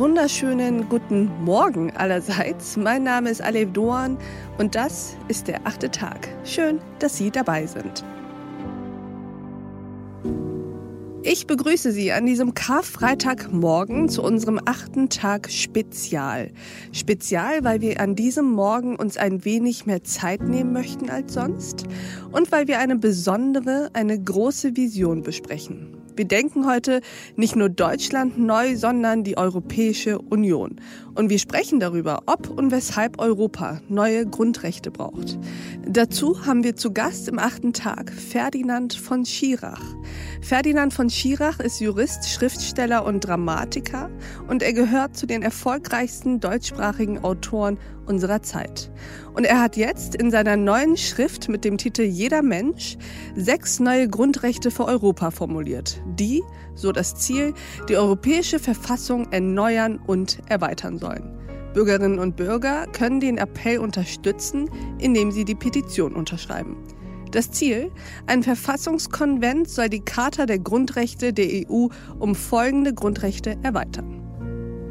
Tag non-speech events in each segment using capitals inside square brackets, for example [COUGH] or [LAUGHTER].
wunderschönen guten Morgen allerseits. Mein Name ist Alev Doan und das ist der achte Tag. Schön, dass Sie dabei sind. Ich begrüße Sie an diesem Karfreitagmorgen zu unserem achten Tag Spezial. Spezial, weil wir an diesem Morgen uns ein wenig mehr Zeit nehmen möchten als sonst und weil wir eine besondere, eine große Vision besprechen. Wir denken heute nicht nur Deutschland neu, sondern die Europäische Union. Und wir sprechen darüber, ob und weshalb Europa neue Grundrechte braucht. Dazu haben wir zu Gast im achten Tag Ferdinand von Schirach. Ferdinand von Schirach ist Jurist, Schriftsteller und Dramatiker und er gehört zu den erfolgreichsten deutschsprachigen Autoren unserer Zeit. Und er hat jetzt in seiner neuen Schrift mit dem Titel Jeder Mensch sechs neue Grundrechte für Europa formuliert, die, so das Ziel, die europäische Verfassung erneuern und erweitern sollen. Bürgerinnen und Bürger können den Appell unterstützen, indem sie die Petition unterschreiben. Das Ziel? Ein Verfassungskonvent soll die Charta der Grundrechte der EU um folgende Grundrechte erweitern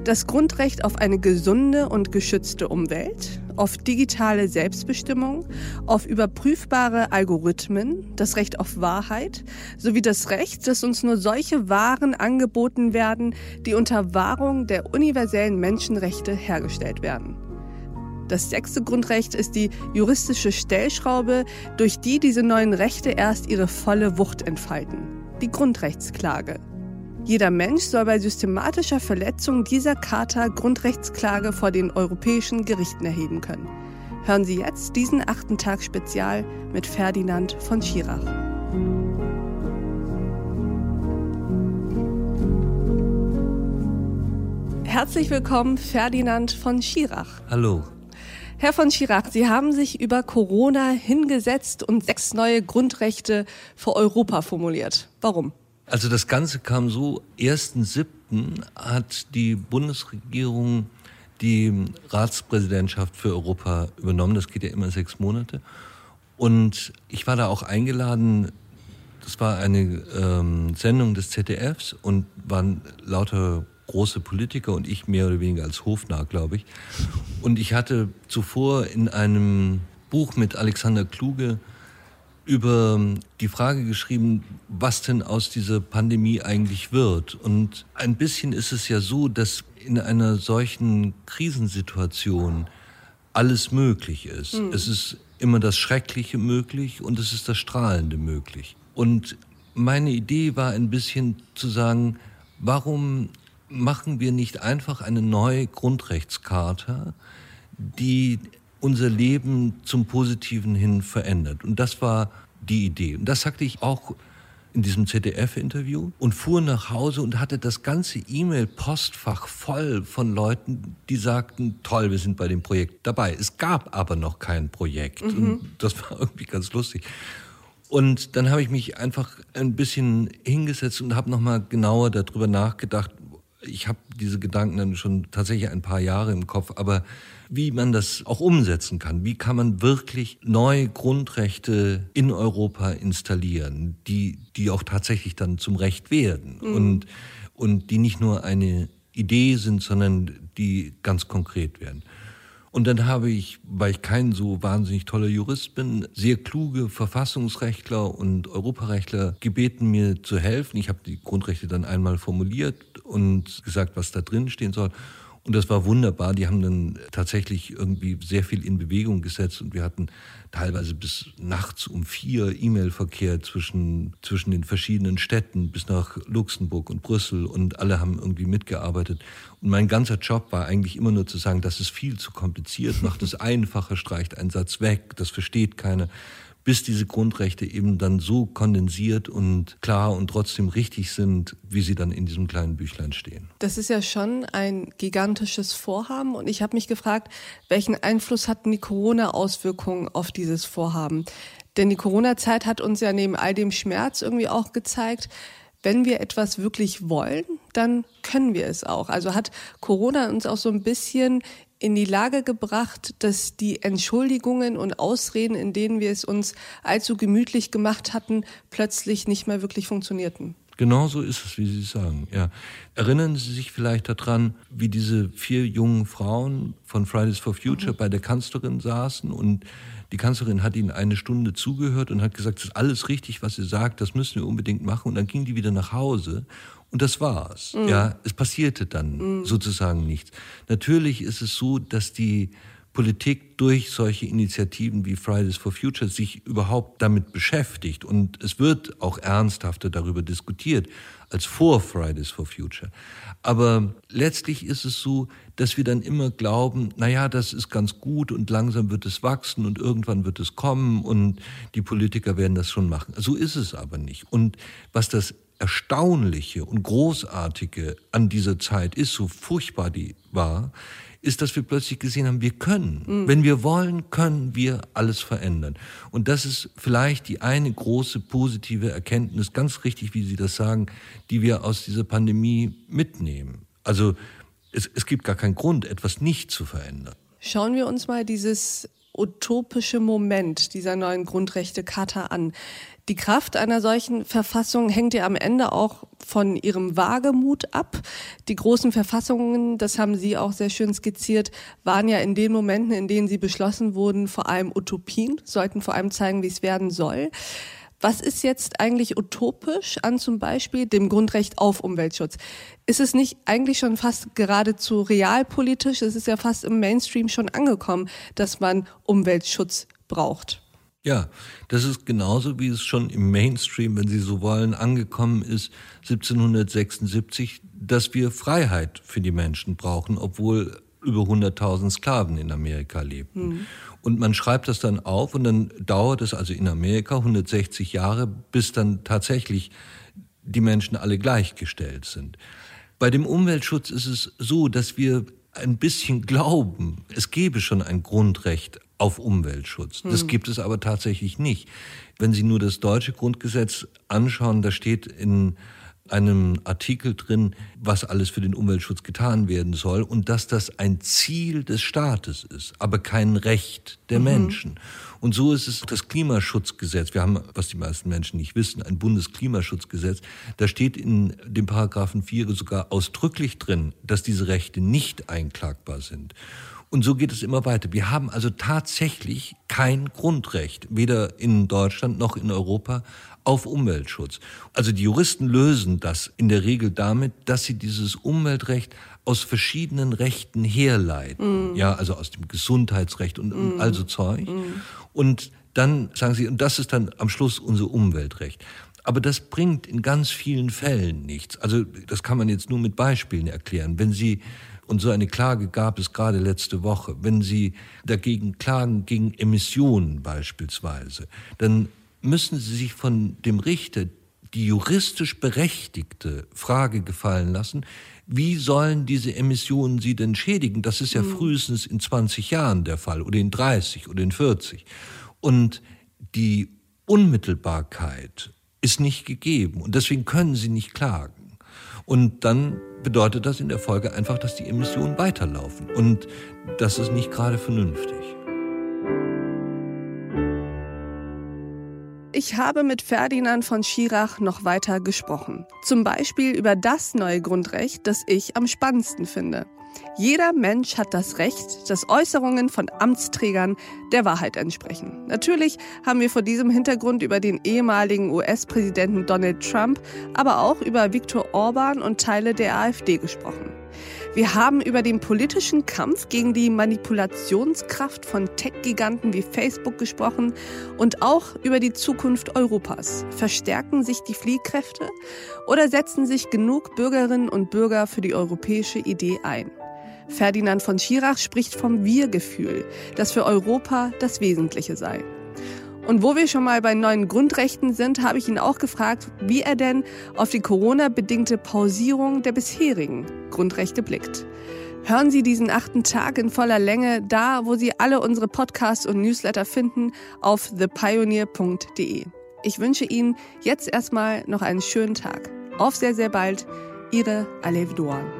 das Grundrecht auf eine gesunde und geschützte Umwelt, auf digitale Selbstbestimmung, auf überprüfbare Algorithmen, das Recht auf Wahrheit sowie das Recht, dass uns nur solche Waren angeboten werden, die unter Wahrung der universellen Menschenrechte hergestellt werden. Das sechste Grundrecht ist die juristische Stellschraube, durch die diese neuen Rechte erst ihre volle Wucht entfalten. Die Grundrechtsklage. Jeder Mensch soll bei systematischer Verletzung dieser Charta Grundrechtsklage vor den europäischen Gerichten erheben können. Hören Sie jetzt diesen achten Tag Spezial mit Ferdinand von Schirach. Herzlich willkommen, Ferdinand von Schirach. Hallo. Herr von Schirach, Sie haben sich über Corona hingesetzt und sechs neue Grundrechte für Europa formuliert. Warum? Also das Ganze kam so, 1.7. hat die Bundesregierung die Ratspräsidentschaft für Europa übernommen. Das geht ja immer sechs Monate. Und ich war da auch eingeladen. Das war eine ähm, Sendung des ZDFs und waren lauter große Politiker und ich mehr oder weniger als Hofnarr, glaube ich. Und ich hatte zuvor in einem Buch mit Alexander Kluge über die Frage geschrieben, was denn aus dieser Pandemie eigentlich wird. Und ein bisschen ist es ja so, dass in einer solchen Krisensituation alles möglich ist. Mhm. Es ist immer das Schreckliche möglich und es ist das Strahlende möglich. Und meine Idee war ein bisschen zu sagen, warum machen wir nicht einfach eine neue Grundrechtscharta, die unser Leben zum Positiven hin verändert. Und das war die Idee. Und das sagte ich auch in diesem ZDF-Interview und fuhr nach Hause und hatte das ganze E-Mail-Postfach voll von Leuten, die sagten, toll, wir sind bei dem Projekt dabei. Es gab aber noch kein Projekt. Mhm. Und das war irgendwie ganz lustig. Und dann habe ich mich einfach ein bisschen hingesetzt und habe nochmal genauer darüber nachgedacht. Ich habe diese Gedanken dann schon tatsächlich ein paar Jahre im Kopf, aber wie man das auch umsetzen kann. Wie kann man wirklich neue Grundrechte in Europa installieren, die, die auch tatsächlich dann zum Recht werden mhm. und, und die nicht nur eine Idee sind, sondern die ganz konkret werden. Und dann habe ich, weil ich kein so wahnsinnig toller Jurist bin, sehr kluge Verfassungsrechtler und Europarechtler gebeten, mir zu helfen. Ich habe die Grundrechte dann einmal formuliert und gesagt, was da drin stehen soll. Und das war wunderbar. Die haben dann tatsächlich irgendwie sehr viel in Bewegung gesetzt und wir hatten teilweise bis nachts um vier E-Mail-Verkehr zwischen, zwischen den verschiedenen Städten bis nach Luxemburg und Brüssel und alle haben irgendwie mitgearbeitet. Und mein ganzer Job war eigentlich immer nur zu sagen, das ist viel zu kompliziert, macht es [LAUGHS] einfacher, streicht einen Satz weg, das versteht keiner bis diese Grundrechte eben dann so kondensiert und klar und trotzdem richtig sind, wie sie dann in diesem kleinen Büchlein stehen. Das ist ja schon ein gigantisches Vorhaben und ich habe mich gefragt, welchen Einfluss hatten die Corona-Auswirkungen auf dieses Vorhaben? Denn die Corona-Zeit hat uns ja neben all dem Schmerz irgendwie auch gezeigt, wenn wir etwas wirklich wollen, dann können wir es auch. Also hat Corona uns auch so ein bisschen in die Lage gebracht, dass die Entschuldigungen und Ausreden, in denen wir es uns allzu gemütlich gemacht hatten, plötzlich nicht mehr wirklich funktionierten. Genau so ist es, wie Sie sagen. Ja. Erinnern Sie sich vielleicht daran, wie diese vier jungen Frauen von Fridays for Future mhm. bei der Kanzlerin saßen und die Kanzlerin hat ihnen eine Stunde zugehört und hat gesagt, es ist alles richtig, was sie sagt, das müssen wir unbedingt machen. Und dann ging die wieder nach Hause und das war's. Mhm. Ja, es passierte dann mhm. sozusagen nichts. Natürlich ist es so, dass die Politik durch solche Initiativen wie Fridays for Future sich überhaupt damit beschäftigt. Und es wird auch ernsthafter darüber diskutiert als vor Fridays for Future. Aber letztlich ist es so, dass wir dann immer glauben, na ja, das ist ganz gut und langsam wird es wachsen und irgendwann wird es kommen und die Politiker werden das schon machen. So ist es aber nicht. Und was das Erstaunliche und Großartige an dieser Zeit ist, so furchtbar die war, ist, dass wir plötzlich gesehen haben, wir können. Mhm. Wenn wir wollen, können wir alles verändern. Und das ist vielleicht die eine große positive Erkenntnis, ganz richtig, wie Sie das sagen, die wir aus dieser Pandemie mitnehmen. Also es, es gibt gar keinen Grund, etwas nicht zu verändern. Schauen wir uns mal dieses utopische Moment dieser neuen Grundrechtecharta an. Die Kraft einer solchen Verfassung hängt ja am Ende auch von ihrem Wagemut ab. Die großen Verfassungen, das haben Sie auch sehr schön skizziert, waren ja in den Momenten, in denen sie beschlossen wurden, vor allem Utopien, sollten vor allem zeigen, wie es werden soll. Was ist jetzt eigentlich utopisch an zum Beispiel dem Grundrecht auf Umweltschutz? Ist es nicht eigentlich schon fast geradezu realpolitisch? Es ist ja fast im Mainstream schon angekommen, dass man Umweltschutz braucht. Ja, das ist genauso, wie es schon im Mainstream, wenn Sie so wollen, angekommen ist, 1776, dass wir Freiheit für die Menschen brauchen, obwohl über 100.000 Sklaven in Amerika lebten. Mhm. Und man schreibt das dann auf und dann dauert es also in Amerika 160 Jahre, bis dann tatsächlich die Menschen alle gleichgestellt sind. Bei dem Umweltschutz ist es so, dass wir ein bisschen glauben, es gebe schon ein Grundrecht auf Umweltschutz. Das hm. gibt es aber tatsächlich nicht. Wenn Sie nur das deutsche Grundgesetz anschauen, da steht in einem Artikel drin, was alles für den Umweltschutz getan werden soll und dass das ein Ziel des Staates ist, aber kein Recht der mhm. Menschen. Und so ist es das Klimaschutzgesetz. Wir haben, was die meisten Menschen nicht wissen, ein Bundesklimaschutzgesetz. Da steht in dem Paragraphen 4 sogar ausdrücklich drin, dass diese Rechte nicht einklagbar sind. Und so geht es immer weiter. Wir haben also tatsächlich kein Grundrecht, weder in Deutschland noch in Europa, auf Umweltschutz. Also die Juristen lösen das in der Regel damit, dass sie dieses Umweltrecht aus verschiedenen Rechten herleiten. Mm. Ja, also aus dem Gesundheitsrecht und, mm. also Zeug. Mm. Und dann sagen sie, und das ist dann am Schluss unser Umweltrecht. Aber das bringt in ganz vielen Fällen nichts. Also das kann man jetzt nur mit Beispielen erklären. Wenn Sie und so eine Klage gab es gerade letzte Woche. Wenn Sie dagegen klagen, gegen Emissionen beispielsweise, dann müssen Sie sich von dem Richter die juristisch berechtigte Frage gefallen lassen, wie sollen diese Emissionen Sie denn schädigen? Das ist ja mhm. frühestens in 20 Jahren der Fall oder in 30 oder in 40. Und die Unmittelbarkeit ist nicht gegeben und deswegen können Sie nicht klagen. Und dann bedeutet das in der Folge einfach, dass die Emissionen weiterlaufen. Und das ist nicht gerade vernünftig. Ich habe mit Ferdinand von Schirach noch weiter gesprochen. Zum Beispiel über das neue Grundrecht, das ich am spannendsten finde. Jeder Mensch hat das Recht, dass Äußerungen von Amtsträgern der Wahrheit entsprechen. Natürlich haben wir vor diesem Hintergrund über den ehemaligen US-Präsidenten Donald Trump, aber auch über Viktor Orban und Teile der AfD gesprochen. Wir haben über den politischen Kampf gegen die Manipulationskraft von Tech-Giganten wie Facebook gesprochen und auch über die Zukunft Europas. Verstärken sich die Fliehkräfte oder setzen sich genug Bürgerinnen und Bürger für die europäische Idee ein? Ferdinand von Schirach spricht vom Wir-Gefühl, das für Europa das Wesentliche sei. Und wo wir schon mal bei neuen Grundrechten sind, habe ich ihn auch gefragt, wie er denn auf die Corona-bedingte Pausierung der bisherigen Grundrechte blickt. Hören Sie diesen achten Tag in voller Länge da, wo Sie alle unsere Podcasts und Newsletter finden, auf thepioneer.de. Ich wünsche Ihnen jetzt erstmal noch einen schönen Tag. Auf sehr, sehr bald. Ihre Alev Doan.